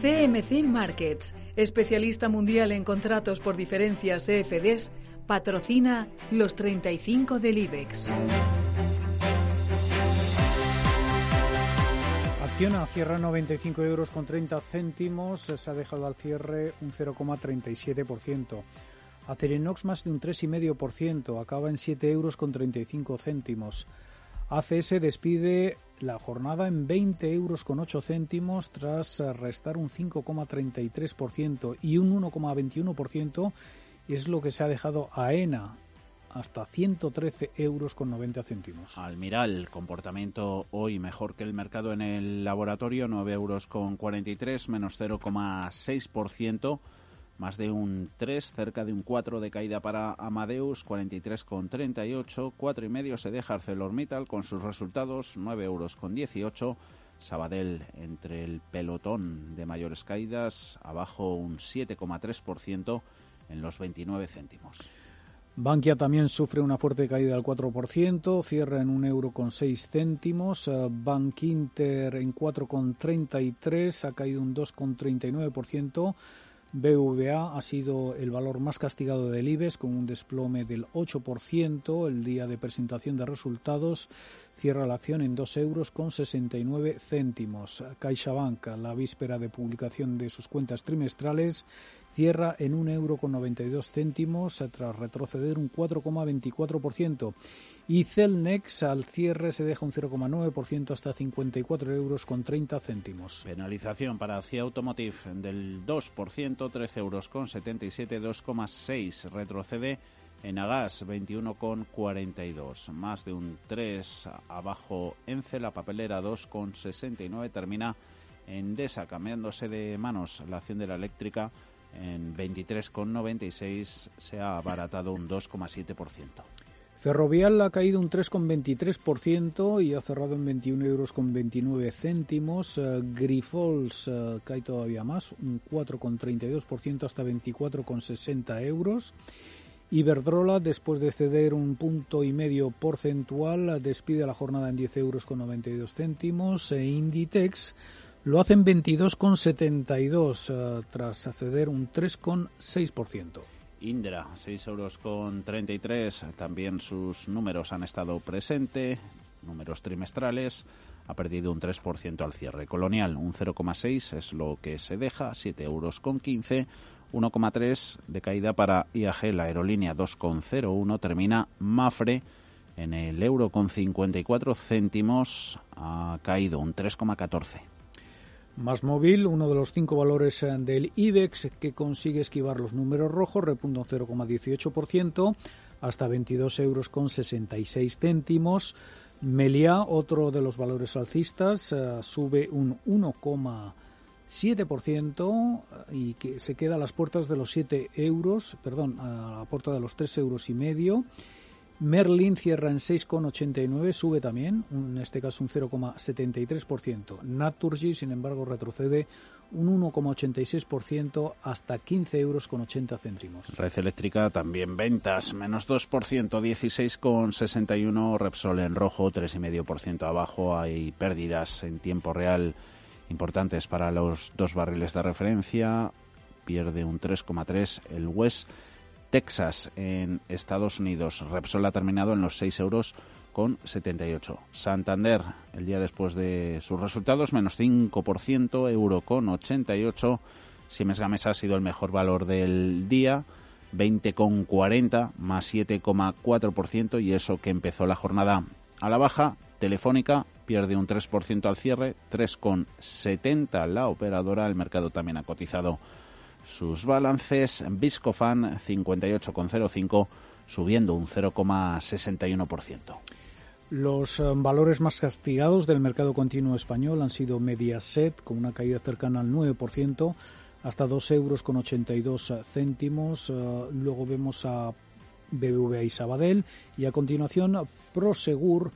CMC Markets, especialista mundial en contratos por diferencias CFDs, patrocina los 35 del IBEX. Acciona cierra 95 euros con 30 céntimos, se ha dejado al cierre un 0,37%. Acerinox más de un 3,5%, acaba en 7 euros con 35 céntimos. ACS despide la jornada en 20 euros con 8 céntimos tras restar un 5,33% y un 1,21% es lo que se ha dejado a ENA hasta 113 euros con 90 céntimos. Almiral, comportamiento hoy mejor que el mercado en el laboratorio, 9 euros con 43, menos 0,6% más de un 3, cerca de un 4 de caída para Amadeus, 43,38, 4 y medio se deja ArcelorMittal con sus resultados, 9 euros con 18. Sabadell entre el pelotón de mayores caídas, abajo un 7,3% en los 29 céntimos. Bankia también sufre una fuerte caída del 4%, cierra en un euro con 6 céntimos. Eh, Bank Inter en 4,33, ha caído un 2,39%. BVA ha sido el valor más castigado del IBEX con un desplome del 8%. El día de presentación de resultados cierra la acción en 2 euros con 69 céntimos. CaixaBank, la víspera de publicación de sus cuentas trimestrales, cierra en 1 euro con 92 céntimos tras retroceder un 4,24%. Y Celnex al cierre se deja un 0,9% hasta 54 euros con 30 céntimos. Penalización para CIA Automotive del 2%, 13 euros con 77, 2,6 retrocede en Agas 21,42, más de un 3 abajo Ence, la papelera 2,69 termina en Desa, cambiándose de manos la acción de la eléctrica en 23,96 se ha abaratado un 2,7%. Ferrovial ha caído un 3,23% y ha cerrado en 21 euros con 29 céntimos. Uh, Grifols uh, cae todavía más, un 4,32% hasta 24,60 euros. Iberdrola, después de ceder un punto y medio porcentual, despide la jornada en 10 euros con 92 céntimos. E Inditex lo hace en 22,72 uh, tras ceder un 3,6%. Indra, 6 euros con 33. También sus números han estado presentes, números trimestrales. Ha perdido un 3% al cierre. Colonial, un 0,6 es lo que se deja, 7 euros con 15. 1,3 de caída para IAG, la aerolínea 2,01. Termina Mafre en el euro con 54 céntimos. Ha caído un 3,14. Más móvil, uno de los cinco valores eh, del IBEX que consigue esquivar los números rojos, repunta un 0,18% hasta 22 euros con 66 céntimos. Melia, otro de los valores alcistas, eh, sube un 1,7% eh, y que se queda a las puertas de los 7 euros, perdón, a la puerta de los 3 euros y medio. Merlin cierra en 6,89, sube también, en este caso un 0,73%. Naturgy, sin embargo, retrocede un 1,86% hasta 15 euros con 80 céntimos. Red Eléctrica también ventas, menos 2%, 16,61. Repsol en rojo, 3,5% abajo. Hay pérdidas en tiempo real importantes para los dos barriles de referencia. Pierde un 3,3 el West Texas en Estados Unidos. Repsol ha terminado en los 6 euros con 78. Santander, el día después de sus resultados, menos 5%, euro con 88. Siemens Gamesa ha sido el mejor valor del día, 20,40 más 7,4% y eso que empezó la jornada a la baja. Telefónica pierde un 3% al cierre, 3,70 la operadora. El mercado también ha cotizado sus balances. Viscofan 58,05 subiendo un 0,61%. Los eh, valores más castigados del mercado continuo español han sido Mediaset, con una caída cercana al 9%, hasta 2 euros con 82 céntimos. Eh, luego vemos a BBVA y Sabadell y a continuación Prosegur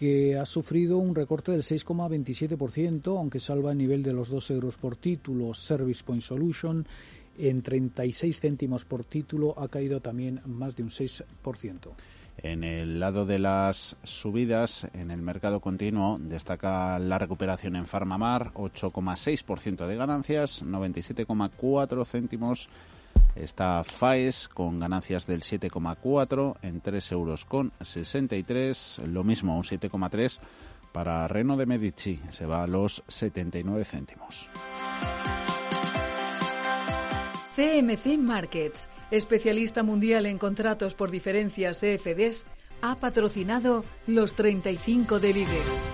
que ha sufrido un recorte del 6,27%, aunque salva el nivel de los 2 euros por título. Service Point Solution en 36 céntimos por título ha caído también más de un 6%. En el lado de las subidas en el mercado continuo destaca la recuperación en Farmamar, 8,6% de ganancias, 97,4 céntimos. Está FAES con ganancias del 7,4 en 3 euros con 63, lo mismo un 7,3 para Reno de Medici, se va a los 79 céntimos. CMC Markets, especialista mundial en contratos por diferencias CFDs, ha patrocinado los 35 de Vives.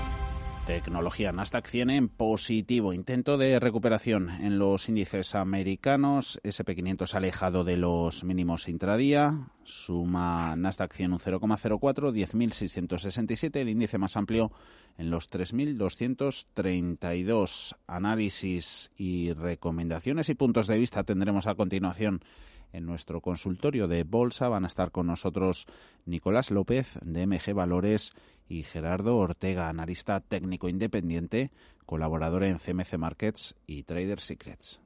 Tecnología Nasdaq 100 en positivo. Intento de recuperación en los índices americanos. SP500 alejado de los mínimos intradía. Suma Nasdaq 100 un 0,04, 10.667. El índice más amplio en los 3.232. Análisis y recomendaciones y puntos de vista tendremos a continuación en nuestro consultorio de bolsa. Van a estar con nosotros Nicolás López de MG Valores y Gerardo Ortega, analista técnico independiente, colaborador en CMC Markets y Trader Secrets.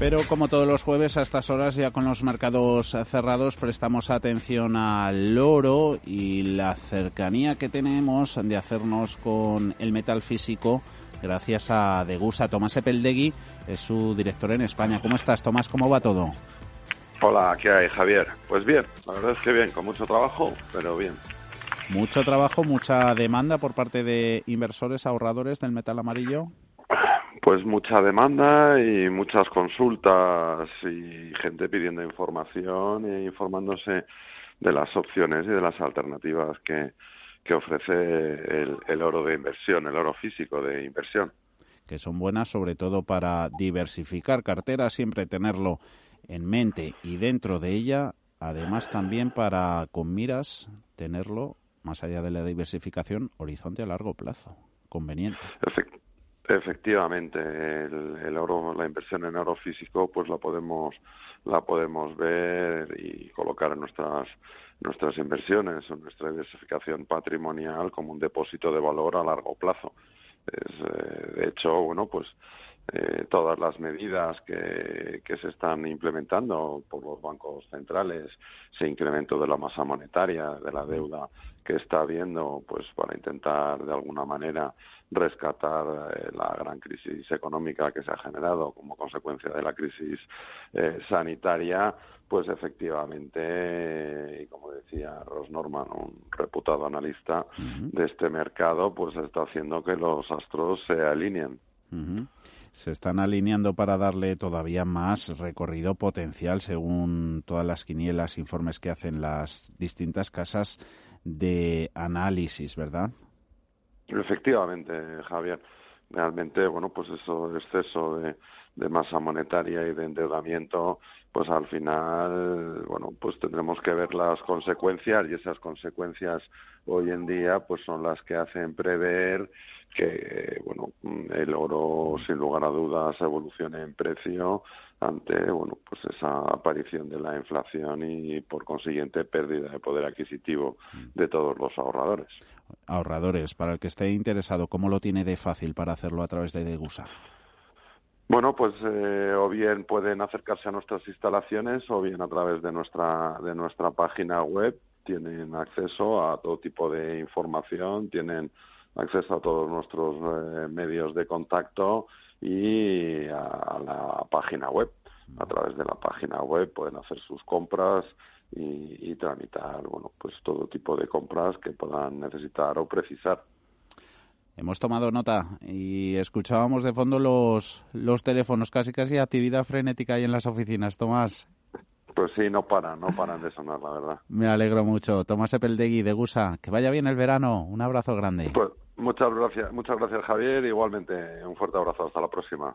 Pero como todos los jueves a estas horas ya con los mercados cerrados prestamos atención al oro y la cercanía que tenemos de hacernos con el metal físico gracias a Degusa. Tomás Epeldegui es su director en España. ¿Cómo estás Tomás? ¿Cómo va todo? Hola, ¿qué hay Javier? Pues bien, la verdad es que bien, con mucho trabajo, pero bien. Mucho trabajo, mucha demanda por parte de inversores, ahorradores del metal amarillo. Pues mucha demanda y muchas consultas y gente pidiendo información e informándose de las opciones y de las alternativas que, que ofrece el, el oro de inversión, el oro físico de inversión. Que son buenas sobre todo para diversificar carteras, siempre tenerlo en mente y dentro de ella, además también para con miras tenerlo más allá de la diversificación, horizonte a largo plazo, conveniente. Efectivamente, el, oro, la inversión en oro físico, pues la podemos, la podemos ver y colocar en nuestras nuestras inversiones, en nuestra diversificación patrimonial como un depósito de valor a largo plazo. Es, eh, de hecho, bueno, pues eh, todas las medidas que, que, se están implementando por los bancos centrales, ese incremento de la masa monetaria, de la deuda que está habiendo, pues para intentar de alguna manera rescatar eh, la gran crisis económica que se ha generado como consecuencia de la crisis eh, sanitaria, pues efectivamente, y como decía Ross Norman, un reputado analista de este mercado, pues está haciendo que los astros se alineen se están alineando para darle todavía más recorrido potencial según todas las quinielas, informes que hacen las distintas casas de análisis, ¿verdad? Efectivamente, Javier. Realmente, bueno, pues eso, exceso de, de masa monetaria y de endeudamiento, pues al final, bueno, pues tendremos que ver las consecuencias y esas consecuencias hoy en día, pues son las que hacen prever que, bueno, el oro sin lugar a dudas evolucione en precio ante, bueno, pues esa aparición de la inflación y por consiguiente pérdida de poder adquisitivo de todos los ahorradores. Ahorradores, para el que esté interesado, ¿cómo lo tiene de fácil para hacerlo a través de Degusa? Bueno, pues eh, o bien pueden acercarse a nuestras instalaciones o bien a través de nuestra de nuestra página web tienen acceso a todo tipo de información, tienen acceso a todos nuestros eh, medios de contacto y a, la página web. a través de la página web pueden hacer sus compras y, y tramitar, bueno, pues todo tipo de compras que puedan necesitar o precisar. Hemos tomado nota y escuchábamos de fondo los, los teléfonos, casi casi actividad frenética ahí en las oficinas. Tomás. Pues sí, no paran, no paran de sonar, la verdad. Me alegro mucho. Tomás Epeldegui de Gusa, que vaya bien el verano. Un abrazo grande. Pues muchas gracias, muchas gracias Javier. Igualmente, un fuerte abrazo. Hasta la próxima.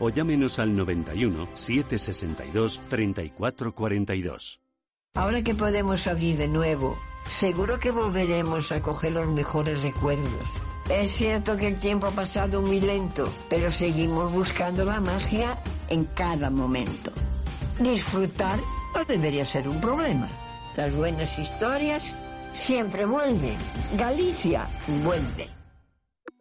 o llámenos al 91 762 3442. Ahora que podemos abrir de nuevo, seguro que volveremos a coger los mejores recuerdos. Es cierto que el tiempo ha pasado muy lento, pero seguimos buscando la magia en cada momento. Disfrutar no debería ser un problema. Las buenas historias siempre vuelven. Galicia vuelve.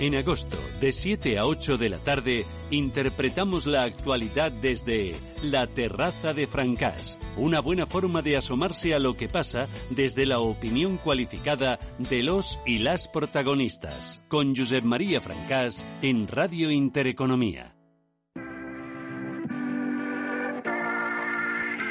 En agosto, de 7 a 8 de la tarde, interpretamos la actualidad desde La Terraza de Francás, una buena forma de asomarse a lo que pasa desde la opinión cualificada de los y las protagonistas, con Josep María Francás en Radio Intereconomía.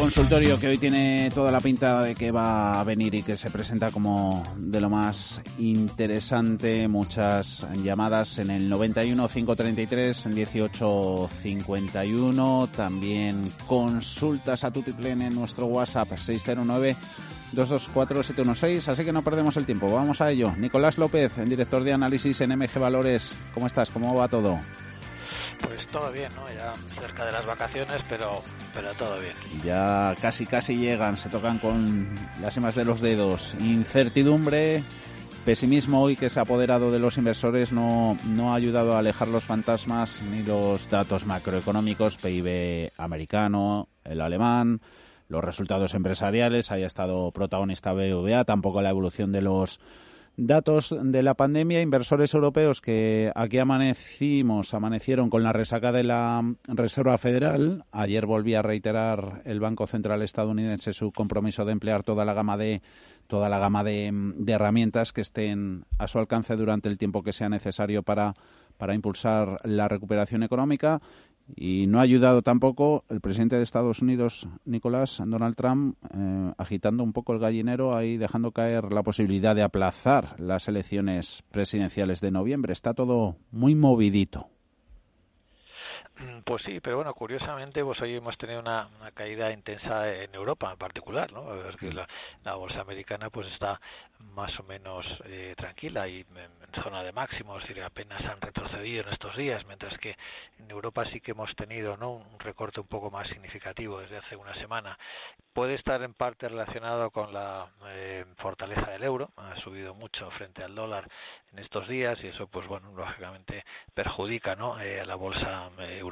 Consultorio que hoy tiene toda la pinta de que va a venir y que se presenta como de lo más interesante. Muchas llamadas en el 91 533 18 51. También consultas a Tutiplen en nuestro WhatsApp 609 224 716. Así que no perdemos el tiempo. Vamos a ello. Nicolás López, director de análisis en MG Valores. ¿Cómo estás? ¿Cómo va todo? Pues todo bien, ¿no? Ya cerca de las vacaciones, pero, pero todo bien. Ya casi, casi llegan, se tocan con las yemas de los dedos. Incertidumbre, pesimismo hoy que se ha apoderado de los inversores no, no ha ayudado a alejar los fantasmas ni los datos macroeconómicos, PIB americano, el alemán, los resultados empresariales, haya estado protagonista BVA, tampoco la evolución de los Datos de la pandemia, inversores europeos que aquí amanecimos, amanecieron con la resaca de la Reserva Federal. Ayer volví a reiterar el Banco Central estadounidense su compromiso de emplear toda la gama de toda la gama de, de herramientas que estén a su alcance durante el tiempo que sea necesario para para impulsar la recuperación económica y no ha ayudado tampoco el presidente de Estados Unidos, Nicolás Donald Trump, eh, agitando un poco el gallinero ahí, dejando caer la posibilidad de aplazar las elecciones presidenciales de noviembre. Está todo muy movidito. Mm, pues sí, pero bueno, curiosamente, pues hoy hemos tenido una, caída intensa en Europa en particular, ¿no? Es que la, bolsa americana pues está más o menos eh, tranquila y en, zona de máximos, es decir, apenas han retrocedido en estos días, mientras que en Europa sí que hemos tenido, ¿no? Un recorte un poco más significativo desde hace una semana. Puede estar en parte relacionado con la eh, fortaleza del euro, ha subido mucho frente al dólar en estos días y eso, pues bueno, lógicamente perjudica, ¿no? Eh, a la bolsa europea.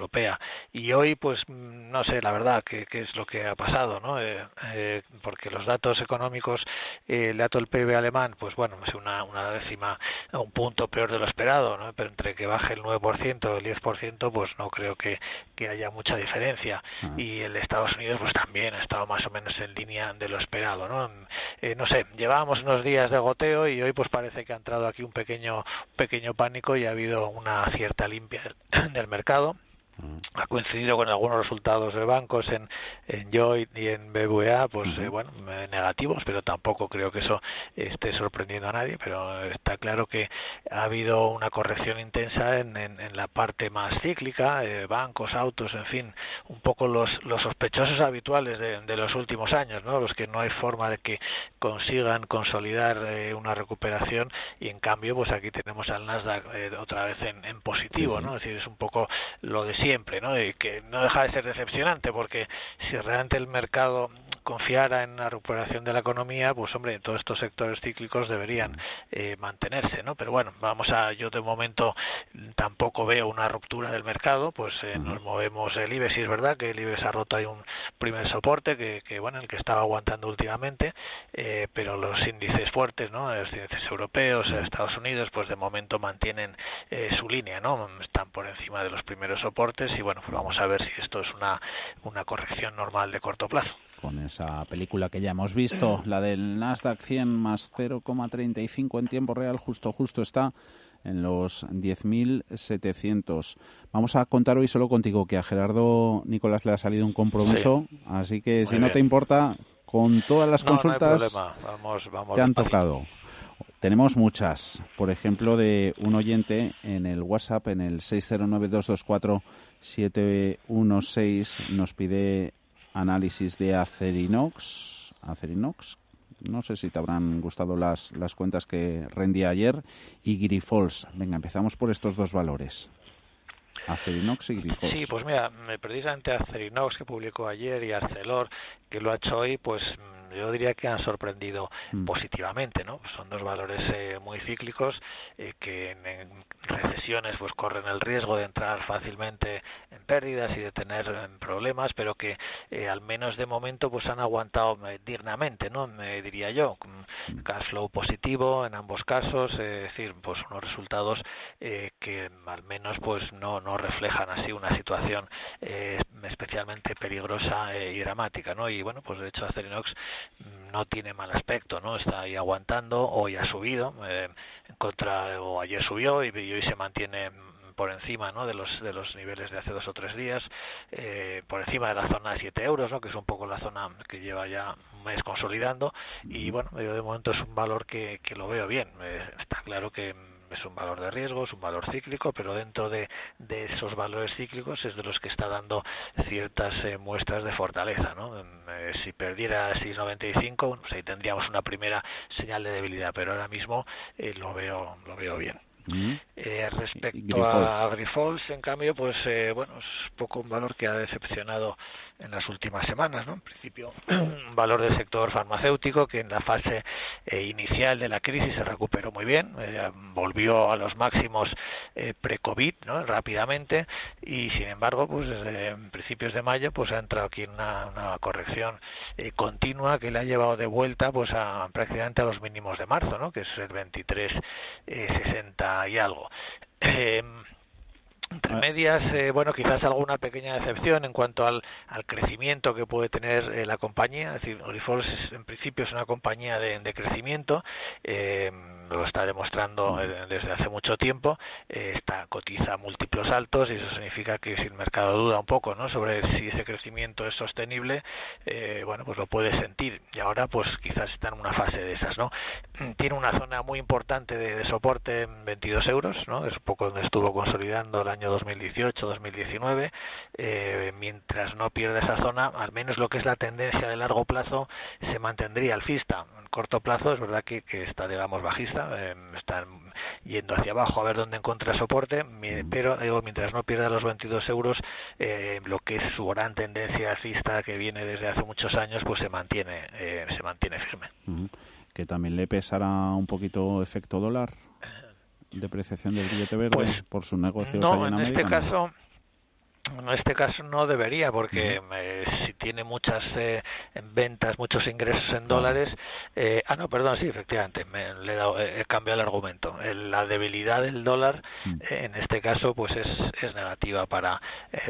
Y hoy, pues mm, no sé, la verdad, qué, es lo que ha pasado, ¿no? Eh, eh, porque los datos económicos, eh, el dato del PIB alemán, pues bueno, es una, una décima, un punto peor de lo esperado, ¿no? Pero entre que baje el 9% o el 10%, pues no creo que, que haya mucha diferencia. Y el Estados Unidos, pues también ha estado más o menos en línea de lo esperado, ¿no? Eh, no sé, llevábamos unos días de goteo y hoy pues parece que ha entrado aquí un pequeño, pequeño pánico y ha habido una cierta limpia del mercado ha coincidido con algunos resultados de bancos en, en Joy y en BBVA, pues eh, bueno, negativos, pero tampoco creo que eso esté sorprendiendo a nadie, pero está claro que ha habido una corrección intensa en, en, la parte más cíclica, eh, bancos, autos, en fin, un poco los, los sospechosos habituales de, de, los últimos años, ¿no? Los que no hay forma de que consigan consolidar eh, una recuperación y en cambio, pues aquí tenemos al Nasdaq otra vez en, en positivo, ¿no? Es decir, es un poco lo de siempre, ¿no? Y que no deja de ser decepcionante porque si realmente el mercado confiara en la recuperación de la economía, pues hombre, todos estos sectores cíclicos deberían eh, mantenerse, ¿no? Pero bueno, vamos a, yo de momento tampoco veo una ruptura del mercado, pues eh, nos movemos el IBEX, y es verdad que el IBEX ha roto ahí un primer soporte que, que bueno, el que estaba aguantando últimamente, eh, pero los índices fuertes, ¿no? Los índices europeos, Estados Unidos, pues de momento mantienen su línea, ¿no? Están por encima de los primeros soportes y bueno, pues vamos a ver si esto es una, una corrección normal de corto plazo con esa película que ya hemos visto, la del Nasdaq 100 más 0,35 en tiempo real, justo justo está en los 10.700. Vamos a contar hoy solo contigo que a Gerardo Nicolás le ha salido un compromiso, así que si no te importa, con todas las consultas te han tocado. Tenemos muchas, por ejemplo, de un oyente en el WhatsApp, en el 609-224-716, nos pide análisis de Acerinox. Acerinox, no sé si te habrán gustado las, las cuentas que rendía ayer, y Grifols. Venga, empezamos por estos dos valores. Acerinox y Grifols. Sí, pues mira, precisamente Acerinox que publicó ayer y Arcelor que lo ha hecho hoy, pues yo diría que han sorprendido mm. positivamente, ¿no? Son dos valores eh, muy cíclicos eh, que en, recesiones pues corren el riesgo de entrar fácilmente en pérdidas y de tener eh, problemas, pero que al menos de momento pues han aguantado dignamente, ¿no? Me diría yo, mm. cash flow positivo en ambos casos, es decir, pues unos resultados que al menos pues no no reflejan así una situación especialmente peligrosa y dramática, ¿no? Y bueno, pues de hecho Acerinox no tiene mal aspecto, ¿no? Está ahí aguantando, hoy ha subido, eh, contra, o ayer subió y, hoy se mantiene por encima ¿no? de los de los niveles de hace dos o tres días eh, por encima de la zona de 7 euros ¿no? que es un poco la zona que lleva ya un mes consolidando y bueno yo de momento es un valor que, que lo veo bien eh, está claro que es un valor de riesgo, es un valor cíclico, pero dentro de, de esos valores cíclicos es de los que está dando ciertas eh, muestras de fortaleza. ¿no? Eh, si perdiera 6,95, bueno, pues ahí tendríamos una primera señal de debilidad, pero ahora mismo eh, lo veo lo veo bien. Eh, respecto a Grifols, en cambio, pues eh, bueno, es poco un valor que ha decepcionado en las últimas semanas, ¿no? En principio, un valor del sector farmacéutico que en la fase eh, inicial de la crisis se recuperó muy bien, volvió a los máximos pre-COVID, ¿no? Rápidamente y, sin embargo, pues desde principios de mayo, pues ha entrado aquí una, una corrección continua que le ha llevado de vuelta, pues a prácticamente a los mínimos de marzo, ¿no? Que es el 23.60 y algo. Eh, entre ah. medias, eh, bueno, quizás alguna pequeña decepción en cuanto al, al crecimiento que puede tener eh, la compañía. Es decir, Olifols en principio es una compañía de, de crecimiento. Eh, lo está demostrando eh, desde hace mucho tiempo, eh, está, cotiza múltiplos altos y eso significa que si el mercado duda un poco ¿no? sobre si ese crecimiento es sostenible, eh, bueno, pues lo puede sentir y ahora pues quizás está en una fase de esas. ¿no? Tiene una zona muy importante de, soporte en 22 euros, ¿no? es un poco donde estuvo consolidando el año 2018-2019, mientras no pierda esa zona, al menos lo que es la tendencia de largo plazo se mantendría alcista. En corto plazo es verdad que, que está, digamos, bajista, eh, está yendo hacia abajo a ver dónde encuentra soporte, pero digo, mientras no pierda los 22 euros, eh, lo que es su gran tendencia alcista que viene desde hace muchos años, pues se mantiene, eh, se mantiene firme. Que también le pesará un poquito efecto dólar, depreciación del billete verde pues, por su negocio. No, en, este caso en este caso no debería, porque eh, si tiene muchas eh, ventas, muchos ingresos en dólares. Eh, ah, no, perdón, sí, efectivamente, me, le he, dado, he cambiado el argumento. la debilidad del dólar, mm. en este caso, pues es, es negativa para,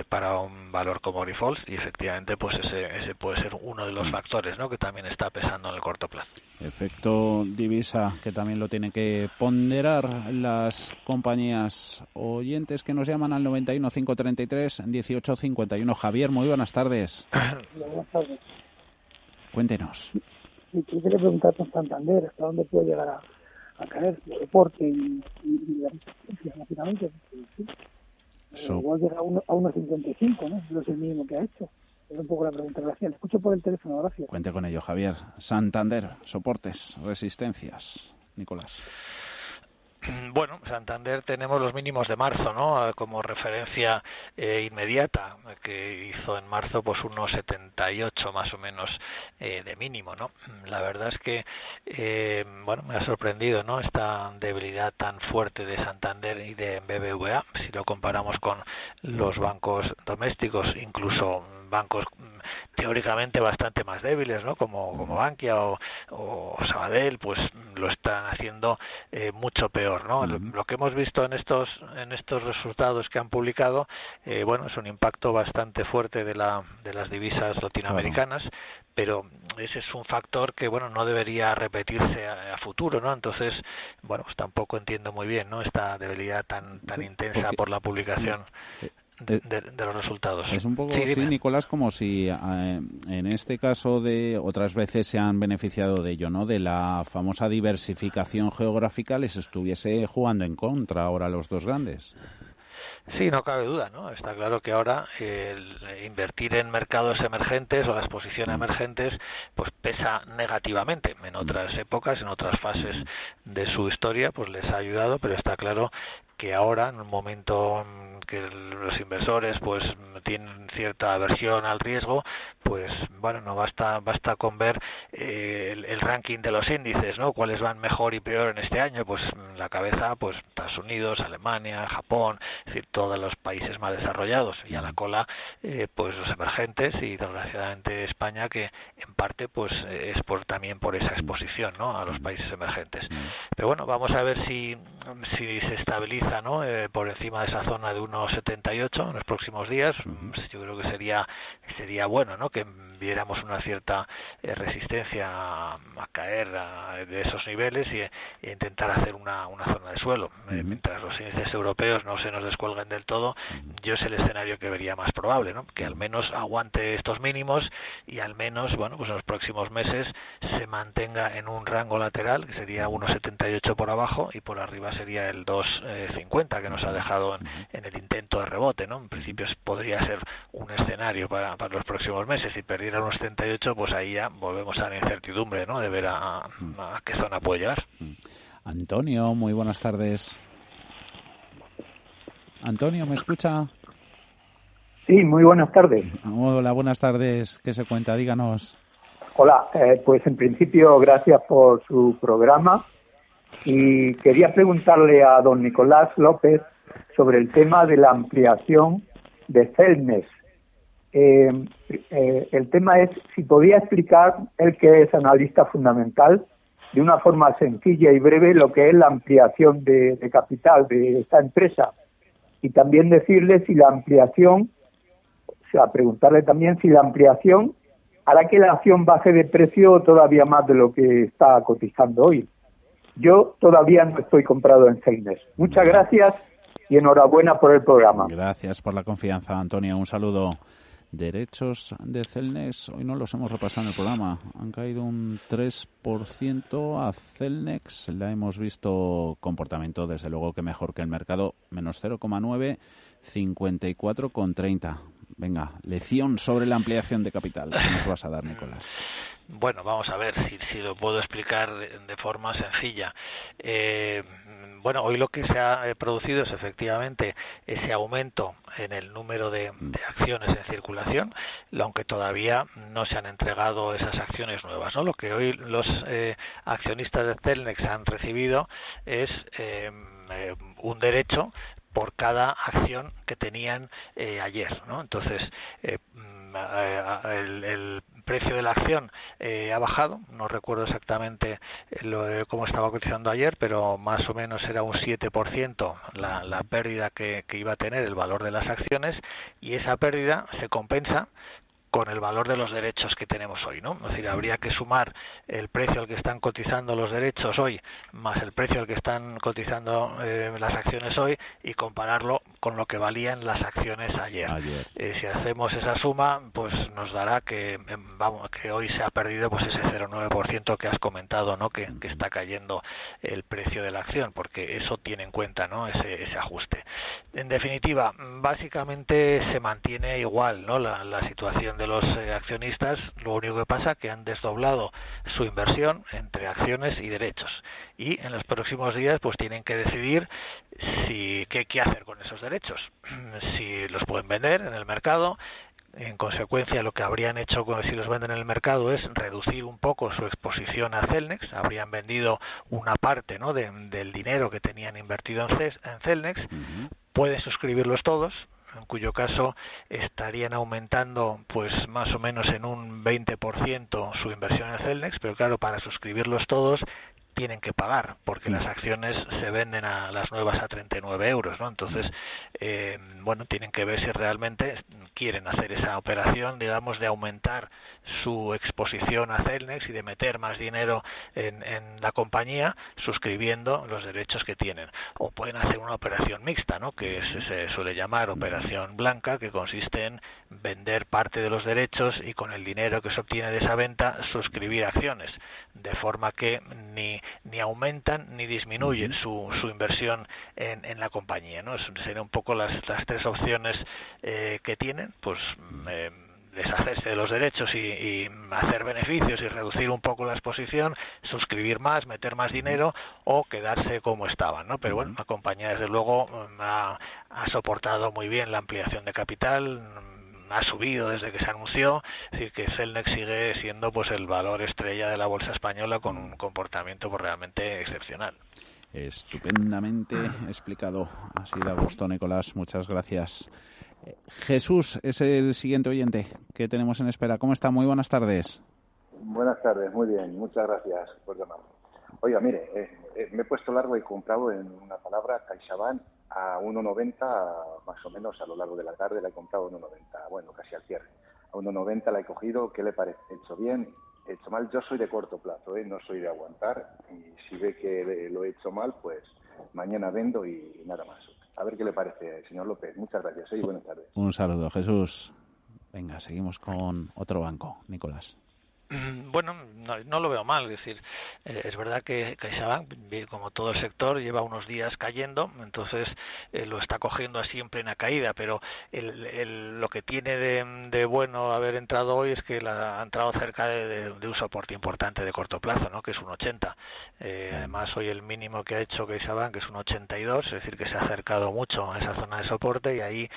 para un valor como Grifols y efectivamente, pues ese, ese puede ser uno de los mm. factores ¿no? que también está pesando en el corto plazo. Efecto divisa que también lo tienen que ponderar las compañías oyentes que nos llaman al 91 533 1851. Javier, muy buenas tardes. Buenas tardes. Cuéntenos. Sí, quería preguntar por Santander, ¿hasta dónde puede llegar a, caer el soporte y, la resistencia, rápidamente? Sí. Igual llega a 1,55, ¿no? Es el mínimo que ha hecho. Es un poco la pregunta. Gracias. escucho por el teléfono. Gracias. Cuente con ello, Javier. Santander, soportes, resistencias. Nicolás. Bueno, Santander tenemos los mínimos de marzo, ¿no? Como referencia eh, inmediata, que hizo en marzo pues unos 78 más o menos eh, de mínimo, ¿no? La verdad es que, eh, bueno, me ha sorprendido, ¿no? Esta debilidad tan fuerte de Santander y de BBVA, si lo comparamos con los bancos domésticos, incluso bancos mm, teóricamente bastante más débiles, ¿no? Como, como Bankia o, o Sabadell, pues lo están haciendo eh, mucho peor, ¿no? Lo que hemos visto en estos en estos resultados que han publicado, eh, bueno, es un impacto bastante fuerte de la de las divisas latinoamericanas, pero ese es un factor que bueno no debería repetirse a, futuro, ¿no? Entonces, bueno, pues tampoco entiendo muy bien, ¿no? Esta debilidad tan tan intensa por la publicación. Eh, de, los resultados. Es un poco sí, Nicolás, como si eh, en este caso de otras veces se han beneficiado de ello, ¿no? De la famosa diversificación geográfica les estuviese jugando en contra ahora los dos grandes. Sí, no cabe duda, ¿no? Está claro que ahora el invertir en mercados emergentes o las posiciones mm. emergentes, pues pesa negativamente. En otras épocas, en otras fases de su historia, pues les ha ayudado, pero está claro que ahora, en un momento que los inversores pues tienen cierta aversión al riesgo, pues bueno, no basta basta con ver eh, el, ranking de los índices, ¿no? Cuáles van mejor y peor en este año, pues la cabeza, pues Estados Unidos, Alemania, Japón, es decir, todos los países más desarrollados y a la cola, eh, pues los emergentes y desgraciadamente España que en parte pues es por también por esa exposición, ¿no? A los países emergentes. Pero bueno, vamos a ver si si se estabiliza eh, por encima de esa zona de 1,78 en los próximos días. Pues yo creo que sería sería bueno ¿no? que viéramos una cierta eh, resistencia a, caer de esos niveles y, e intentar hacer una, una zona de suelo. Eh, mientras los índices europeos no se nos descuelguen del todo, yo es el escenario que vería más probable, ¿no? que al menos aguante estos mínimos y al menos bueno pues en los próximos meses se mantenga en un rango lateral que sería 1,78 por abajo y por arriba sería el 2,50 que nos ha dejado en, el intento de rebote. ¿no? En principio podría ser un escenario para, para los próximos meses y perdiera a unos 78, pues ahí ya volvemos a la incertidumbre, ¿no? De ver a, qué zona puede llegar. Antonio, muy buenas tardes. Antonio, ¿me escucha? Sí, muy buenas tardes. Hola, buenas tardes. ¿Qué se cuenta? Díganos. Hola, eh, pues en principio gracias por su programa y quería preguntarle a don Nicolás López sobre el tema de la ampliación de Celnes eh, eh, el tema es si podía explicar, el que es analista fundamental, de una forma sencilla y breve lo que es la ampliación de, capital de esta empresa y también decirle si la ampliación, o sea, preguntarle también si la ampliación hará que la acción baje de precio todavía más de lo que está cotizando hoy. Yo todavía no estoy comprado en Celnex. Muchas gracias y enhorabuena por el programa. Gracias por la confianza, Antonio. Un saludo. Derechos de Celnex, hoy no los hemos repasado en el programa. Han caído un 3% a Celnex. La hemos visto comportamiento, desde luego que mejor que el mercado, menos 0,9, 54,30. Venga, lección sobre la ampliación de capital. ¿Qué nos vas a dar, Nicolás? Bueno, vamos a ver si, si lo puedo explicar de, forma sencilla. Eh, bueno, hoy lo que se ha eh, producido es efectivamente ese aumento en el número de, acciones en circulación, aunque todavía no se han entregado esas acciones nuevas. ¿no? Lo que hoy los eh, accionistas de Telnex han recibido es un derecho por cada acción que tenían ayer. ¿no? Entonces, mm, el, precio de la acción eh, ha bajado, no recuerdo exactamente lo, cómo estaba cotizando ayer, pero más o menos era un 7% la, la pérdida que iba a tener el valor de las acciones y esa pérdida se compensa con el valor de los derechos que tenemos hoy, ¿no? Es decir, habría que sumar el precio al que están cotizando los derechos hoy más el precio al que están cotizando eh, las acciones hoy y compararlo con lo que valían las acciones ayer. Eh, si hacemos esa suma, pues nos dará que em, vamos que hoy se ha perdido pues ese 0,9% que has comentado, ¿no? Que, está cayendo el precio de la acción, porque eso tiene en cuenta, ¿no? Ese, ese ajuste. En definitiva, básicamente se mantiene igual, ¿no? La, la situación de los eh, accionistas, lo único que pasa es que han desdoblado su inversión entre acciones y derechos. Y en los próximos días pues tienen que decidir si qué, qué hacer con esos derechos. Si los pueden vender en el mercado, en consecuencia, lo que habrían hecho si los venden en el mercado es reducir un poco su exposición a Celnex. Habrían vendido una parte ¿no? del dinero que tenían invertido en, Celnex. Pueden suscribirlos todos, en cuyo caso estarían aumentando pues más o menos en un 20% su inversión en Celnex, pero claro, para suscribirlos todos tienen que pagar porque las acciones se venden a las nuevas a 39 euros, ¿no? Entonces, eh, bueno, tienen que ver si realmente quieren hacer esa operación, digamos, de aumentar su exposición a Celnex y de meter más dinero en, en la compañía suscribiendo los derechos que tienen. O pueden hacer una operación mixta, ¿no? Que se suele llamar operación blanca, que consiste en vender parte de los derechos y con el dinero que se obtiene de esa venta suscribir acciones, de forma que ni ni aumentan ni disminuyen su, su inversión en, en la compañía. ¿no? Serían un poco las, las tres opciones eh, que tienen, pues eh, deshacerse de los derechos y, y, hacer beneficios y reducir un poco la exposición, suscribir más, meter más dinero o quedarse como estaban, ¿no? Pero bueno, la compañía desde luego ha, ha soportado muy bien la ampliación de capital, ha subido desde que se anunció, es decir, que Celnex sigue siendo pues el valor estrella de la bolsa española con un comportamiento pues, realmente excepcional. Estupendamente explicado. Así da gusto, Nicolás. Muchas gracias. Eh, Jesús es el siguiente oyente que tenemos en espera. ¿Cómo está? Muy buenas tardes. Buenas tardes, muy bien. Muchas gracias por llamarme. Oiga, mire, eh, eh, me he puesto largo y comprado en una palabra CaixaBank a 1,90 más o menos a lo largo de la tarde la he comprado a 1,90, bueno, casi al cierre. A 1,90 la he cogido, ¿qué le parece? ¿He hecho bien? ¿He hecho mal? Yo soy de corto plazo, ¿eh? no soy de aguantar y si ve que lo he hecho mal, pues mañana vendo y nada más. A ver qué le parece, señor López. Muchas gracias ¿eh? y buenas tardes. Un saludo, Jesús. Venga, seguimos con otro banco, Nicolás. Mm, bueno, no, lo veo mal, es decir, eh, es verdad que CaixaBank, como todo el sector, lleva unos días cayendo, entonces eh, lo está cogiendo así en plena caída, pero lo que tiene de, bueno haber entrado hoy es que la, ha entrado cerca de, un soporte importante de corto plazo, ¿no? que es un 80. Eh, además, hoy el mínimo que ha hecho CaixaBank es un 82, es decir, que se ha acercado mucho a esa zona de soporte y ahí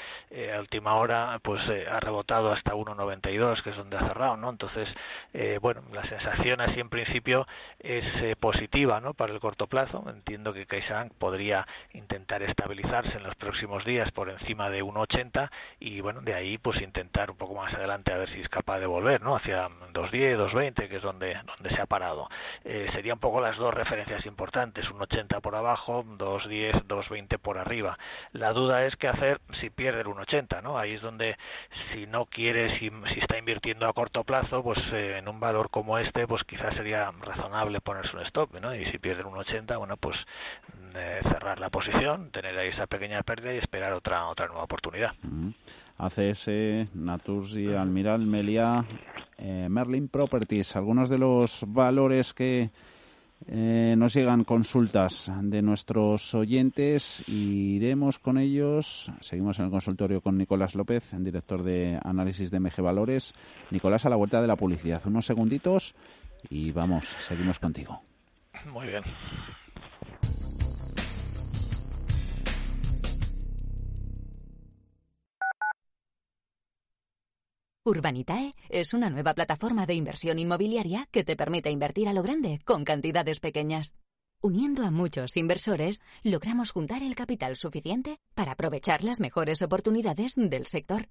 a última hora pues ha rebotado hasta 1,92, que es donde ha cerrado, ¿no? Entonces, eh, bueno, la sensación así en principio es eh, positiva ¿no? para el corto plazo. Entiendo que CaixaBank podría intentar estabilizarse en los próximos días por encima de 1,80 y bueno, de ahí pues intentar un poco más adelante a ver si es capaz de volver ¿no? hacia 2,10, 2,20, que es donde, donde se ha parado. Eh, serían un poco las dos referencias importantes, 1,80 por abajo, 2,10, 2,20 por arriba. La duda es qué hacer si pierde el 1,80, ¿no? Ahí es donde si no quiere, si, si está invirtiendo a corto plazo, pues en un valor como este, pues quizás sería razonable ponerse un stop, ¿no? Y si pierden un 80, bueno, pues eh, cerrar la posición, tener ahí esa pequeña pérdida y esperar otra otra nueva oportunidad. ACS, Natursi, Almiral, Melia, eh, Merlin Properties, algunos de los valores que eh, nos llegan consultas de nuestros oyentes iremos con ellos. Seguimos en el consultorio con Nicolás López, director de análisis de MG Valores. Nicolás, a la vuelta de la publicidad. Unos segunditos y vamos, seguimos contigo. Muy bien. Urbanitae es una nueva plataforma de inversión inmobiliaria que te permite invertir a lo grande con cantidades pequeñas. Uniendo a muchos inversores, logramos juntar el capital suficiente para aprovechar las mejores oportunidades del sector.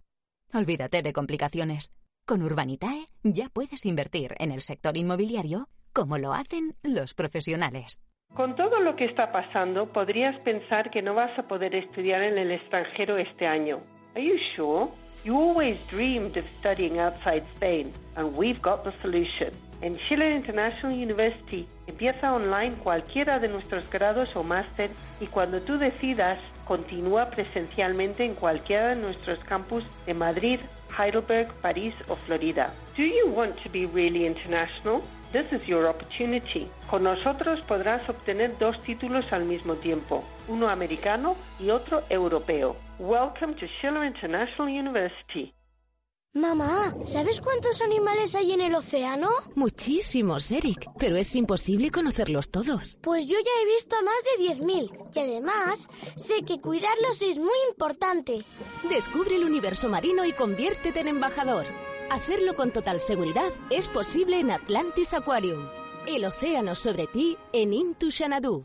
Olvídate de complicaciones. Con Urbanitae ya puedes invertir en el sector inmobiliario como lo hacen los profesionales. Con todo lo que está pasando, podrías pensar que no vas a poder estudiar en el extranjero este año. Are you sure? You always dreamed of studying outside Spain, and we've got the solution. En Schiller International University empieza online cualquiera de nuestros grados o máster y cuando tú decidas, continúa presencialmente en cualquiera de nuestros campus de Madrid, Heidelberg, París o Florida. Do you want to be really international? This is your opportunity. Con nosotros podrás obtener dos títulos al mismo tiempo, uno americano y otro europeo. Welcome to Schiller International University. Mamá, ¿sabes cuántos animales hay en el océano? Muchísimos, Eric, pero es imposible conocerlos todos. Pues yo ya he visto más de 10.000 y además sé que cuidarlos es muy importante. Descubre el universo marino y conviértete en embajador. Hacerlo con total seguridad es posible en Atlantis Aquarium. El océano sobre ti en Intu Xanadu.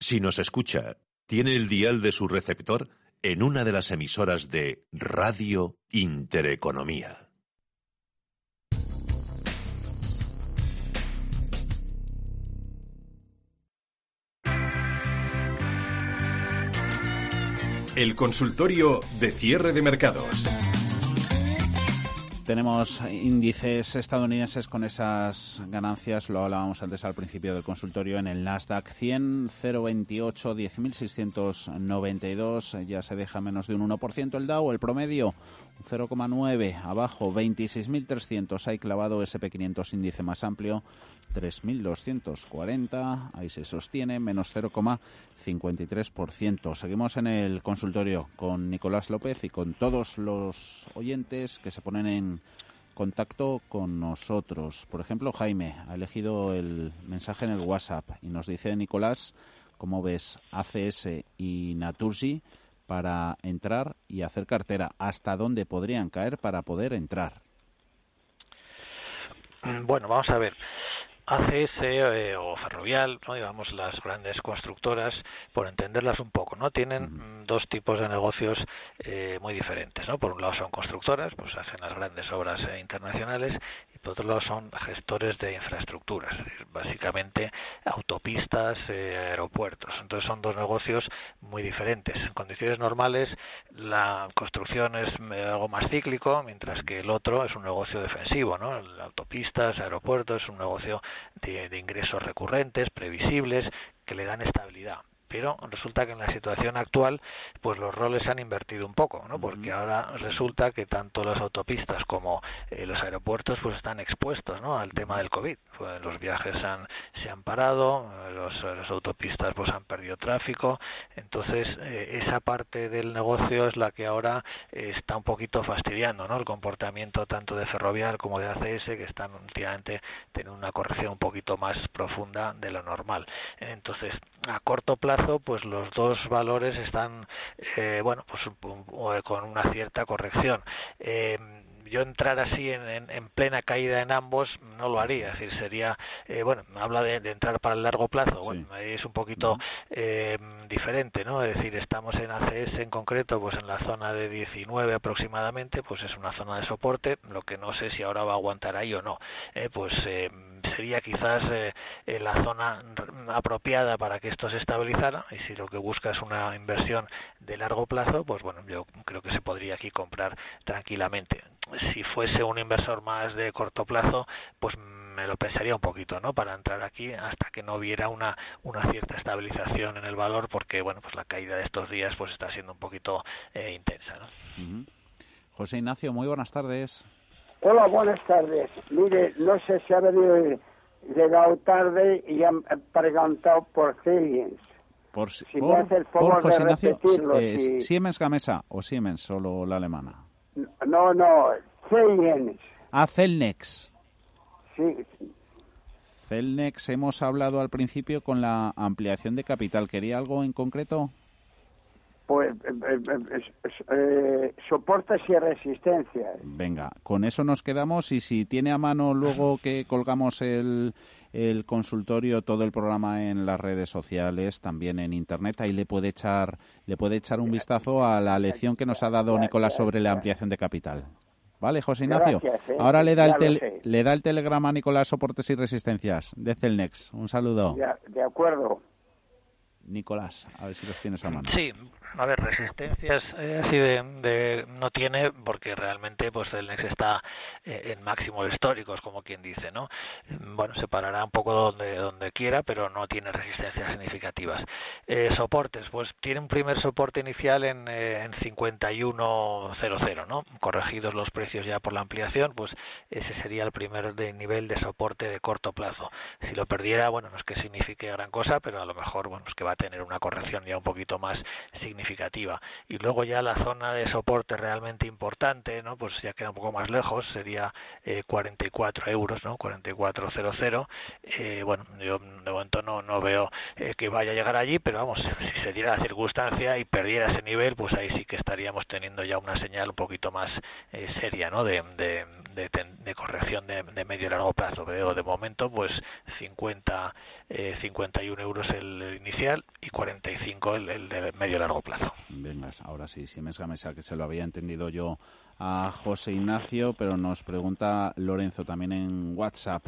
Si nos escucha, tiene el dial de su receptor en una de las emisoras de Radio Intereconomía. El consultorio de cierre de mercados. Tenemos índices estadounidenses con esas ganancias, lo hablábamos antes al principio del consultorio, en el Nasdaq 100, 028, 10.692, ya se deja menos de un 1% el Dow, el promedio 0,9, abajo 26.300, hay clavado SP500 índice más amplio, 3.240, ahí se sostiene, menos 0,53%. Seguimos en el consultorio con Nicolás López y con todos los oyentes que se ponen en contacto con nosotros. Por ejemplo, Jaime ha elegido el mensaje en el WhatsApp y nos dice Nicolás, ¿cómo ves ACS y Naturgy para entrar y hacer cartera? ¿Hasta dónde podrían caer para poder entrar? Bueno, vamos a ver. ACS eh, o Ferrovial, ¿no? digamos las grandes constructoras, por entenderlas un poco, no tienen dos tipos de negocios eh, muy diferentes, ¿no? Por un lado son constructoras, pues hacen las grandes obras eh, internacionales y por otro lado son gestores de infraestructuras, básicamente autopistas, aeropuertos. Entonces son dos negocios muy diferentes. En condiciones normales la construcción es algo más cíclico, mientras que el otro es un negocio defensivo, ¿no? Autopistas, aeropuertos es un negocio de ingresos recurrentes, previsibles, que le dan estabilidad pero resulta que en la situación actual pues los roles se han invertido un poco no porque ahora resulta que tanto las autopistas como eh, los aeropuertos pues están expuestos no al tema del covid. Pues, los viajes han, se han parado los, las autopistas pues han perdido tráfico. Entonces eh, esa parte del negocio es la que ahora eh, está un poquito fastidiando no el comportamiento tanto de ferrovial como de ACS que están últimamente teniendo una corrección un poquito más profunda de lo normal. Entonces a corto plazo pues los dos valores están, eh, bueno, pues con una cierta corrección. Eh, yo entrar así en, en, plena caída en ambos no lo haría. Es decir, sería, eh, bueno, habla de, entrar para el largo plazo. Bueno, es un poquito eh, diferente, ¿no? Es decir, estamos en ACS en concreto, pues en la zona de 19 aproximadamente, pues es una zona de soporte. Lo que no sé si ahora va a aguantar ahí o no. Eh, pues sería quizás la zona apropiada para que esto se estabilizara. Y si lo que busca es una inversión de largo plazo, pues bueno, yo creo que se podría aquí comprar tranquilamente. Si fuese un inversor más de corto plazo, pues me lo pensaría un poquito, ¿no? Para entrar aquí hasta que no hubiera una, una cierta estabilización en el valor, porque, bueno, pues la caída de estos días pues está siendo un poquito eh, intensa, ¿no? José Ignacio, muy buenas tardes. Hola, buenas tardes. Mire, no sé si ha venido llegado tarde y han preguntado por Siemens. Por, si por, José Ignacio, eh, ¿Siemens Gamesa o Siemens, solo la alemana? No, no, Siemens. Ah, Celnex. Sí. Celnex, hemos hablado al principio con la ampliación de capital. ¿Quería algo en concreto? Pues eh, eh, eh, soportes y resistencias. Venga, con eso nos quedamos y si tiene a mano luego que colgamos el, el consultorio, todo el programa en las redes sociales, también en internet, ahí le puede echar, le puede echar un vistazo a la lección que nos ha dado Nicolás sobre la ampliación de capital. ¿Vale, José Ignacio? Ahora le da, el le da el telegrama a Nicolás Soportes y Resistencias de Celnex. Un saludo. de acuerdo. Nicolás, a ver si los tienes a mano. Sí, a ver, resistencias eh, así de, no tiene porque realmente pues el Nex está eh, en máximos históricos, como quien dice, ¿no? Bueno, se parará un poco donde donde quiera, pero no tiene resistencias significativas. Eh, soportes, pues tiene un primer soporte inicial en, en 51.00, ¿no? Corregidos los precios ya por la ampliación, pues ese sería el primer de nivel de soporte de corto plazo. Si lo perdiera, bueno, no es que signifique gran cosa, pero a lo mejor, bueno, es que va a tener una corrección ya un poquito más significativa. Y luego ya la zona de soporte realmente importante, ¿no? Pues ya queda un poco más lejos, sería eh, 44 euros, ¿no? 44.00. Eh, bueno, yo de momento no, no veo eh, que vaya a llegar allí, pero vamos, si se diera la circunstancia y perdiera ese nivel, pues ahí sí que estaríamos teniendo ya una señal un poquito más eh, seria, ¿no? De, de, corrección de, medio y largo plazo. Veo de momento, pues 50, 51 euros el inicial y 45 el, el de medio largo plazo. Venga, ahora sí, Siemens Gamesa, que se lo había entendido yo a José Ignacio, pero nos pregunta Lorenzo también en WhatsApp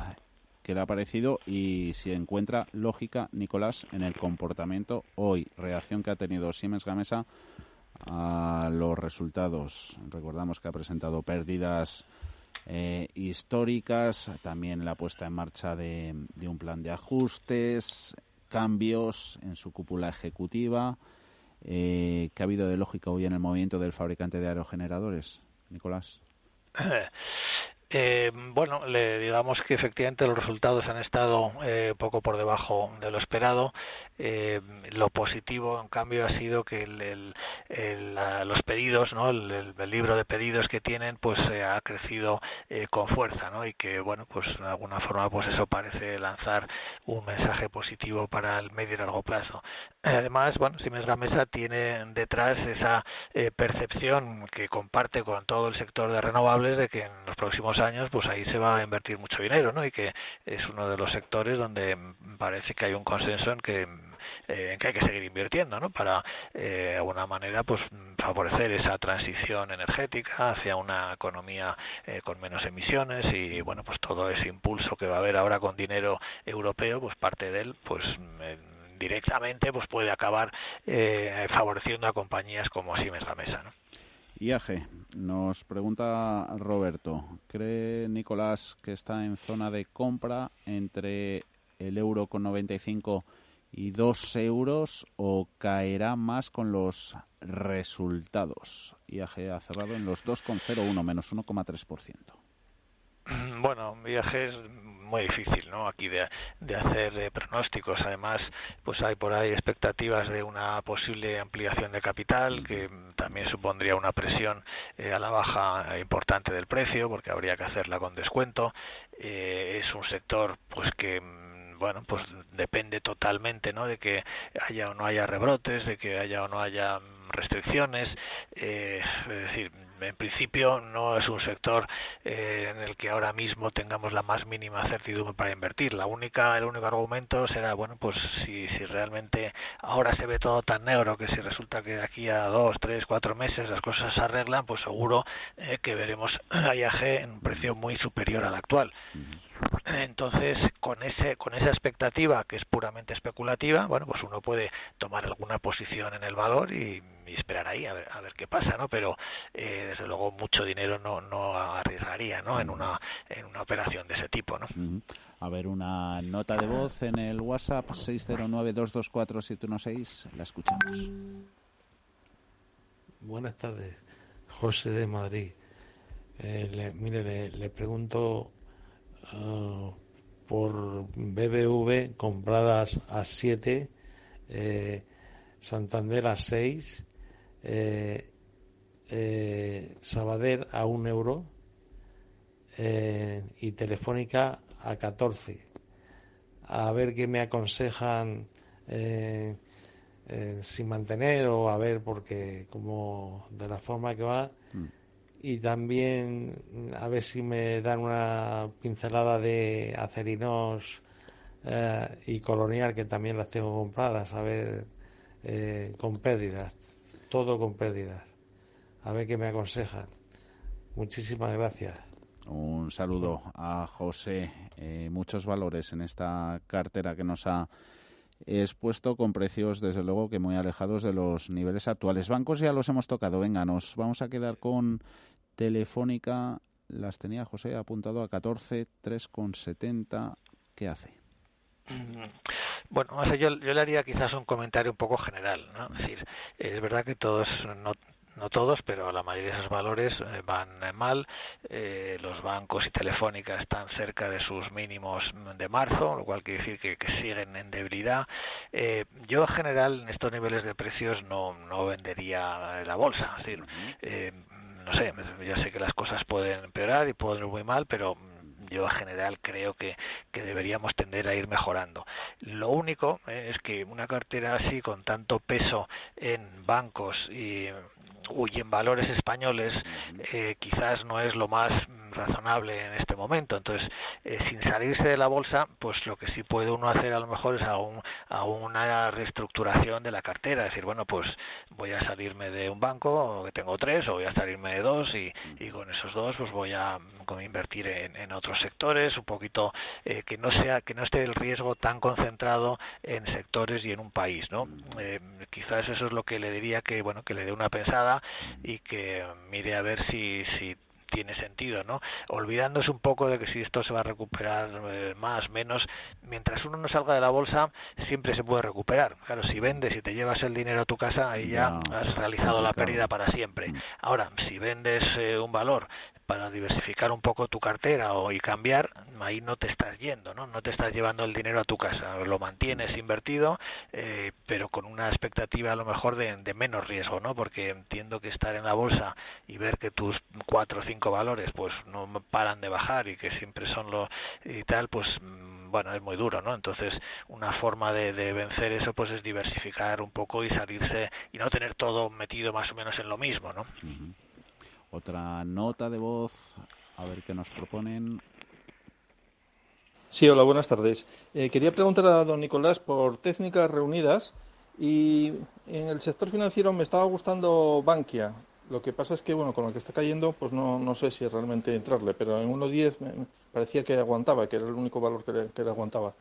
qué le ha parecido y si encuentra lógica, Nicolás, en el comportamiento hoy, reacción que ha tenido Siemens Gamesa a los resultados. Recordamos que ha presentado pérdidas eh, históricas, también la puesta en marcha de, de un plan de ajustes, cambios en su cúpula ejecutiva. Eh, ¿Qué ha habido de lógica hoy en el movimiento del fabricante de aerogeneradores, Nicolás? Eh, bueno, le digamos que efectivamente los resultados han estado eh, poco por debajo de lo esperado. Eh, lo positivo, en cambio, ha sido que los pedidos, ¿no? El, libro de pedidos que tienen, pues ha crecido eh, con fuerza, ¿no? Y que, bueno, pues de alguna forma, pues eso parece lanzar un mensaje positivo para el medio y largo plazo. Además, bueno, Siemens Gamesa tiene detrás esa percepción que comparte con todo el sector de renovables de que en los próximos años pues ahí se va a invertir mucho dinero ¿no? y que es uno de los sectores donde parece que hay un consenso en que eh, en que hay que seguir invirtiendo ¿no? para eh, de alguna manera pues favorecer esa transición energética hacia una economía eh, con menos emisiones y bueno pues todo ese impulso que va a haber ahora con dinero europeo pues parte de él pues directamente pues puede acabar favoreciendo a compañías como Siemens Gamesa ¿no? IAG, nos pregunta Roberto, ¿cree Nicolás que está en zona de compra entre el euro con 95 y 2 euros o caerá más con los resultados? IAG ha cerrado en los 2,01 menos 1,3%. Bueno, viaje es muy difícil, ¿no? Aquí de, hacer eh, pronósticos. Además, pues hay por ahí expectativas de una posible ampliación de capital que también supondría una presión eh, a la baja importante del precio, porque habría que hacerla con descuento. Eh, es un sector, pues que bueno, pues depende totalmente, ¿no? De que haya o no haya rebrotes, de que haya o no haya restricciones. es decir, en principio no es un sector en el que ahora mismo tengamos la más mínima certidumbre para invertir. La única, el único argumento será, bueno, pues si, si realmente ahora se ve todo tan negro que si resulta que de aquí a dos, tres, cuatro meses las cosas se arreglan, pues seguro que veremos a IAG en un precio muy superior al actual. Entonces, con ese con esa expectativa que es puramente especulativa, bueno, pues uno puede tomar alguna posición en el valor y, esperar ahí a ver, a ver qué pasa, ¿no? Pero eh, desde luego mucho dinero no no arriesgaría, ¿no? En una en una operación de ese tipo, ¿no? A ver, una nota de voz en el WhatsApp 609224716, la escuchamos. Buenas tardes, José de Madrid. Eh, mire, le pregunto Ah, por BBV compradas a 7, eh, Santander a 6, eh, eh, Sabader a 1 euro y Telefónica a 14. A ver qué me aconsejan sin mantener o a ver porque como de la forma que va mm y también a ver si me dan una pincelada de acerinos eh, y colonial que también las tengo compradas a ver eh, con pérdidas todo con pérdidas a ver qué me aconsejan muchísimas gracias un saludo a José eh, muchos valores en esta cartera que nos ha expuesto con precios desde luego que muy alejados de los niveles actuales. Bancos ya los hemos tocado. Venga, nos vamos a quedar con Telefónica las tenía José apuntado a 14, 3,70. ¿Qué hace? Mm, bueno, yo, yo, le haría quizás un comentario un poco general. ¿no? Es decir, es verdad que todos, no, no todos, pero la mayoría de esos valores eh, van mal. Eh, los bancos y Telefónica están cerca de sus mínimos de marzo, lo cual quiere decir que, siguen en debilidad. Eh, yo, en general, en estos niveles de precios no, no vendería la bolsa. Es decir, no sé, ya sé que las cosas pueden empeorar y pueden ir muy mal, pero yo en general creo que, que deberíamos tender a ir mejorando. Lo único eh, es que una cartera así con tanto peso en bancos y, y en valores españoles eh, quizás no es lo más razonable en este momento. Entonces, eh, sin salirse de la bolsa, pues lo que sí puede uno hacer a lo mejor es a, a una reestructuración de la cartera. Es decir, bueno, pues voy a salirme de un banco, que tengo tres, o voy a salirme de dos y, y con esos dos pues voy a invertir en, en otros sectores, un poquito eh, que no sea que no esté el riesgo tan concentrado en sectores y en un país, ¿no? Eh, quizás eso es lo que le diría que bueno que le dé una pensada y que mire a ver si si tiene sentido, ¿no? Olvidándose un poco de que si esto se va a recuperar eh, más, menos, mientras uno no salga de la bolsa, siempre se puede recuperar. Claro, si vendes y te llevas el dinero a tu casa, ahí ya has realizado la pérdida para siempre. Mm. Ahora, si vendes eh, un valor para diversificar un poco tu cartera o y cambiar, ahí no te estás yendo, ¿no? No te estás llevando el dinero a tu casa, lo mantienes invertido, eh, pero con una expectativa a lo mejor de, menos riesgo, ¿no? Porque entiendo que estar en la bolsa y ver que tus cuatro o cinco valores pues no paran de bajar y que siempre son los y tal, pues mm, bueno, es muy duro, ¿no? Entonces, una forma de, de vencer eso pues es diversificar un poco y salirse y no tener todo metido más o menos en lo mismo, ¿no? Otra nota de voz, a ver qué nos proponen. Sí, hola, buenas tardes. Eh, quería preguntar a don Nicolás por técnicas reunidas y en el sector financiero me estaba gustando Bankia. Lo que pasa es que, bueno, con lo que está cayendo, pues no, no sé si realmente entrarle, pero en 1.10 me parecía que aguantaba, que era el único valor que le, que le aguantaba.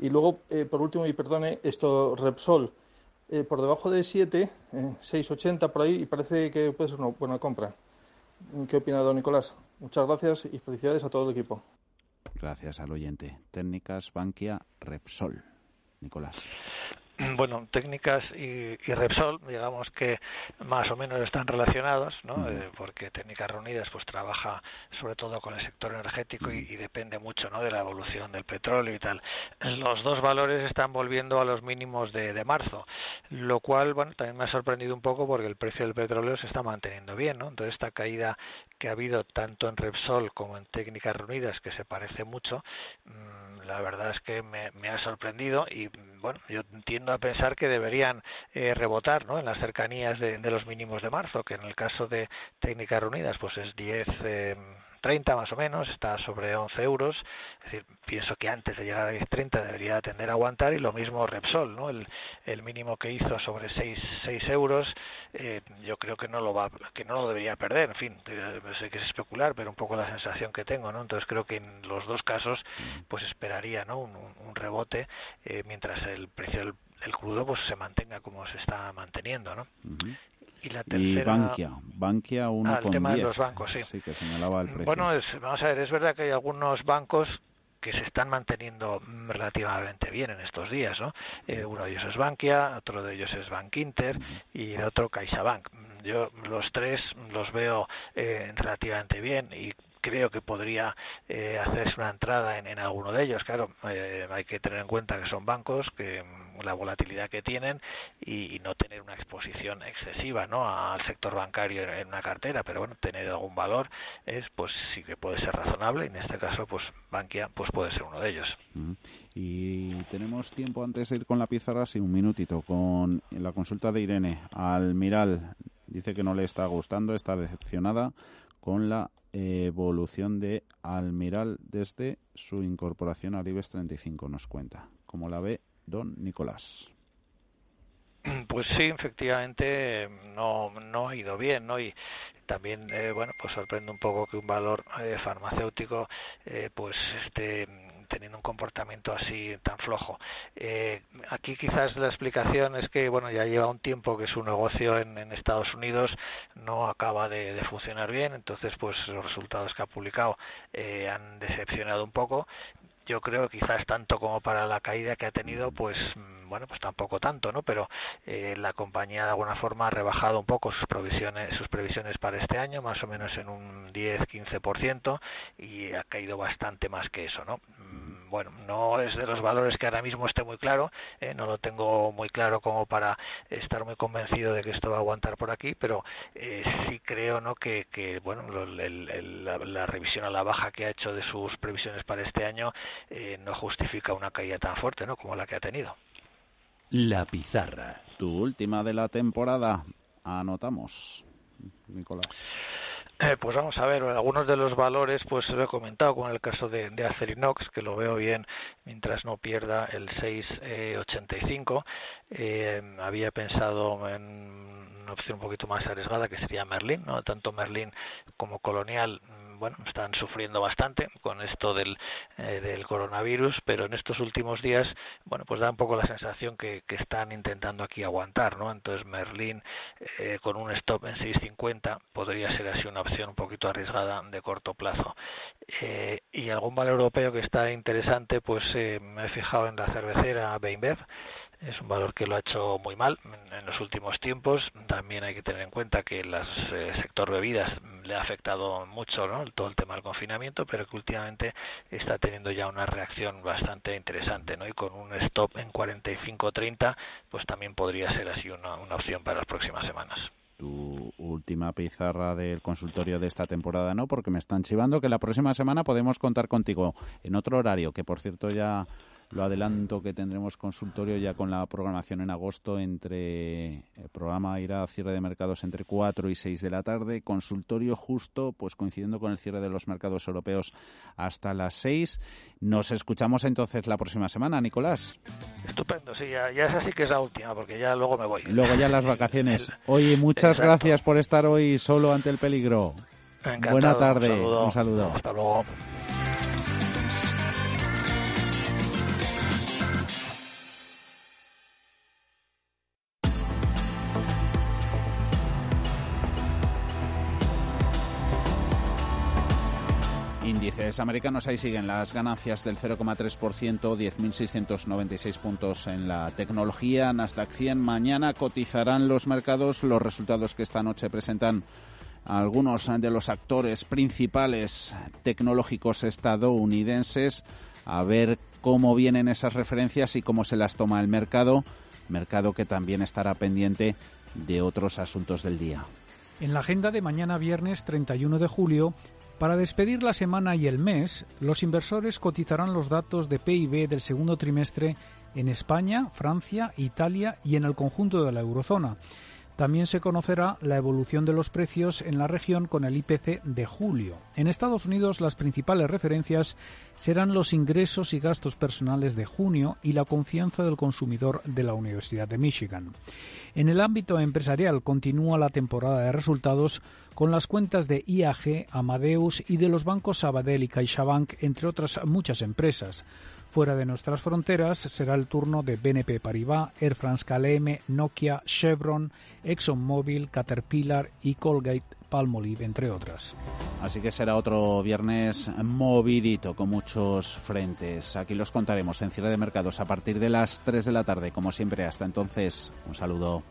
Y luego, eh, por último, y perdone, esto Repsol, eh, por debajo de 7, eh, 6,80 por ahí, y parece que puede ser una buena compra. ¿Qué opina don Nicolás? Muchas gracias y felicidades a todo el equipo. Gracias al oyente. Técnicas Bankia Repsol. Nicolás. Bueno, técnicas y, Repsol, digamos que más o menos están relacionados, ¿no? Eh, porque técnicas reunidas pues trabaja sobre todo con el sector energético y, depende mucho, ¿no? De la evolución del petróleo y tal. Los dos valores están volviendo a los mínimos de, de marzo, lo cual, bueno, también me ha sorprendido un poco porque el precio del petróleo se está manteniendo bien, ¿no? Entonces esta caída que ha habido tanto en Repsol como en técnicas reunidas, que se parece mucho, mm, la verdad es que me, me ha sorprendido y bueno, yo entiendo a pensar que deberían rebotar ¿no? en las cercanías de, de, los mínimos de marzo, que en el caso de técnicas reunidas pues es 10 30 más o menos, está sobre 11 euros. Es decir, pienso que antes de llegar a 10.30 debería tender a aguantar y lo mismo Repsol, ¿no? El, el mínimo que hizo sobre 6, 6 euros, eh, yo creo que no lo va, que no lo debería perder. En fin, sé que es especular, pero un poco la sensación que tengo, ¿no? Entonces creo que en los dos casos, pues esperaría, ¿no? Un, un rebote eh, mientras el precio del, el crudo pues se mantenga como se está manteniendo, ¿no? Y, la tercera... Bankia, Bankia uno ah, el tema de los bancos, sí. que señalaba el precio. Bueno, es, vamos a ver, es verdad que hay algunos bancos que se están manteniendo relativamente bien en estos días, ¿no? Eh, uno de ellos es Bankia, otro de ellos es Bank Inter y el otro CaixaBank. Yo los tres los veo eh, relativamente bien y creo que podría eh, hacerse una entrada en, en, alguno de ellos. Claro, eh, hay que tener en cuenta que son bancos, que mm, la volatilidad que tienen y, no tener una exposición excesiva ¿no? al sector bancario en, una cartera, pero bueno, tener algún valor es pues sí que puede ser razonable en este caso pues Bankia pues puede ser uno de ellos. Mm. Y tenemos tiempo antes de ir con la pizarra, sí, un minutito, con la consulta de Irene. Almiral dice que no le está gustando, está decepcionada con la evolución de Almiral desde su incorporación al IBEX 35, nos cuenta. ¿Cómo la ve don Nicolás? Pues sí, efectivamente no, no ha ido bien, ¿no? Y también, eh, bueno, pues sorprende un poco que un valor eh, farmacéutico eh, pues esté teniendo un comportamiento así tan flojo. Eh, aquí quizás la explicación es que bueno ya lleva un tiempo que su negocio en, Estados Unidos no acaba de, de, funcionar bien, entonces pues los resultados que ha publicado eh, han decepcionado un poco yo creo quizás tanto como para la caída que ha tenido pues mm, bueno pues tampoco tanto no pero eh, la compañía de alguna forma ha rebajado un poco sus previsiones sus previsiones para este año más o menos en un 10 15 y ha caído bastante más que eso no mm, bueno no es de los valores que ahora mismo esté muy claro eh, no lo tengo muy claro como para estar muy convencido de que esto va a aguantar por aquí pero eh, sí creo no que, que bueno el, el, la, la revisión a la baja que ha hecho de sus previsiones para este año eh, no justifica una caída tan fuerte ¿no? como la que ha tenido. La pizarra. Tu última de la temporada. Anotamos, Nicolás. Eh, pues vamos a ver, algunos de los valores pues lo he comentado con el caso de, de Acerinox, que lo veo bien mientras no pierda el 6,85. Eh, eh, había pensado en una opción un poquito más arriesgada que sería Merlin, ¿no? Tanto Merlin como Colonial bueno, están sufriendo bastante con esto del, eh, del coronavirus, pero en estos últimos días, bueno, pues da un poco la sensación que, están intentando aquí aguantar, ¿no? Entonces Merlin eh, con un stop en 6.50 podría ser así una opción un poquito arriesgada de corto plazo. Eh, y algún valor europeo que está interesante, pues eh, me he fijado en la cervecera Beinbev, es un valor que lo ha hecho muy mal en, los últimos tiempos. También hay que tener en cuenta que el eh, sector bebidas le ha afectado mucho ¿no? todo el tema del confinamiento, pero que últimamente está teniendo ya una reacción bastante interesante. ¿no? Y con un stop en 45-30, pues también podría ser así una, una opción para las próximas semanas tu última pizarra del consultorio de esta temporada, ¿no? Porque me están chivando que la próxima semana podemos contar contigo en otro horario, que por cierto ya lo adelanto que tendremos consultorio ya con la programación en agosto entre el programa irá a cierre de mercados entre 4 y 6 de la tarde, consultorio justo pues coincidiendo con el cierre de los mercados europeos hasta las 6. Nos escuchamos entonces la próxima semana, Nicolás. Estupendo, sí, ya, ya es así que es la última porque ya luego me voy. Luego ya las vacaciones. Oye, muchas Exacto. gracias por estar hoy solo ante el peligro. Encantado, Buena tarde. Un saludo. Un saludo. Hasta luego. Índices americanos. Ahí siguen las ganancias del 0,3%, 10.696 puntos en la tecnología. Nasdaq 100. Mañana cotizarán los mercados los resultados que esta noche presentan algunos de los actores principales tecnológicos estadounidenses. A ver cómo vienen esas referencias y cómo se las toma el mercado. Mercado que también estará pendiente de otros asuntos del día. En la agenda de mañana viernes 31 de julio para despedir la semana y el mes, los inversores cotizarán los datos de PIB del segundo trimestre en España, Francia, Italia y en el conjunto de la eurozona. También se conocerá la evolución de los precios en la región con el IPC de julio. En Estados Unidos las principales referencias serán los ingresos y gastos personales de junio y la confianza del consumidor de la Universidad de Michigan. En el ámbito empresarial continúa la temporada de resultados con las cuentas de IAG, Amadeus y de los bancos Sabadell y CaixaBank, entre otras muchas empresas. Fuera de nuestras fronteras será el turno de BNP Paribas, Air France KLM, Nokia, Chevron, ExxonMobil, Caterpillar y Colgate Palmolive, entre otras. Así que será otro viernes movidito con muchos frentes. Aquí los contaremos en cierre de mercados a partir de las 3 de la tarde, como siempre. Hasta entonces, un saludo.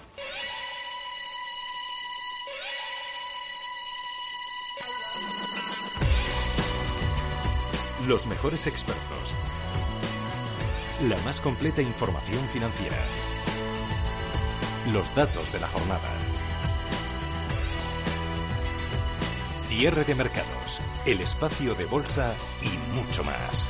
Los mejores expertos la más completa información financiera. Los datos de la jornada. Cierre de mercados, el espacio de bolsa y mucho más.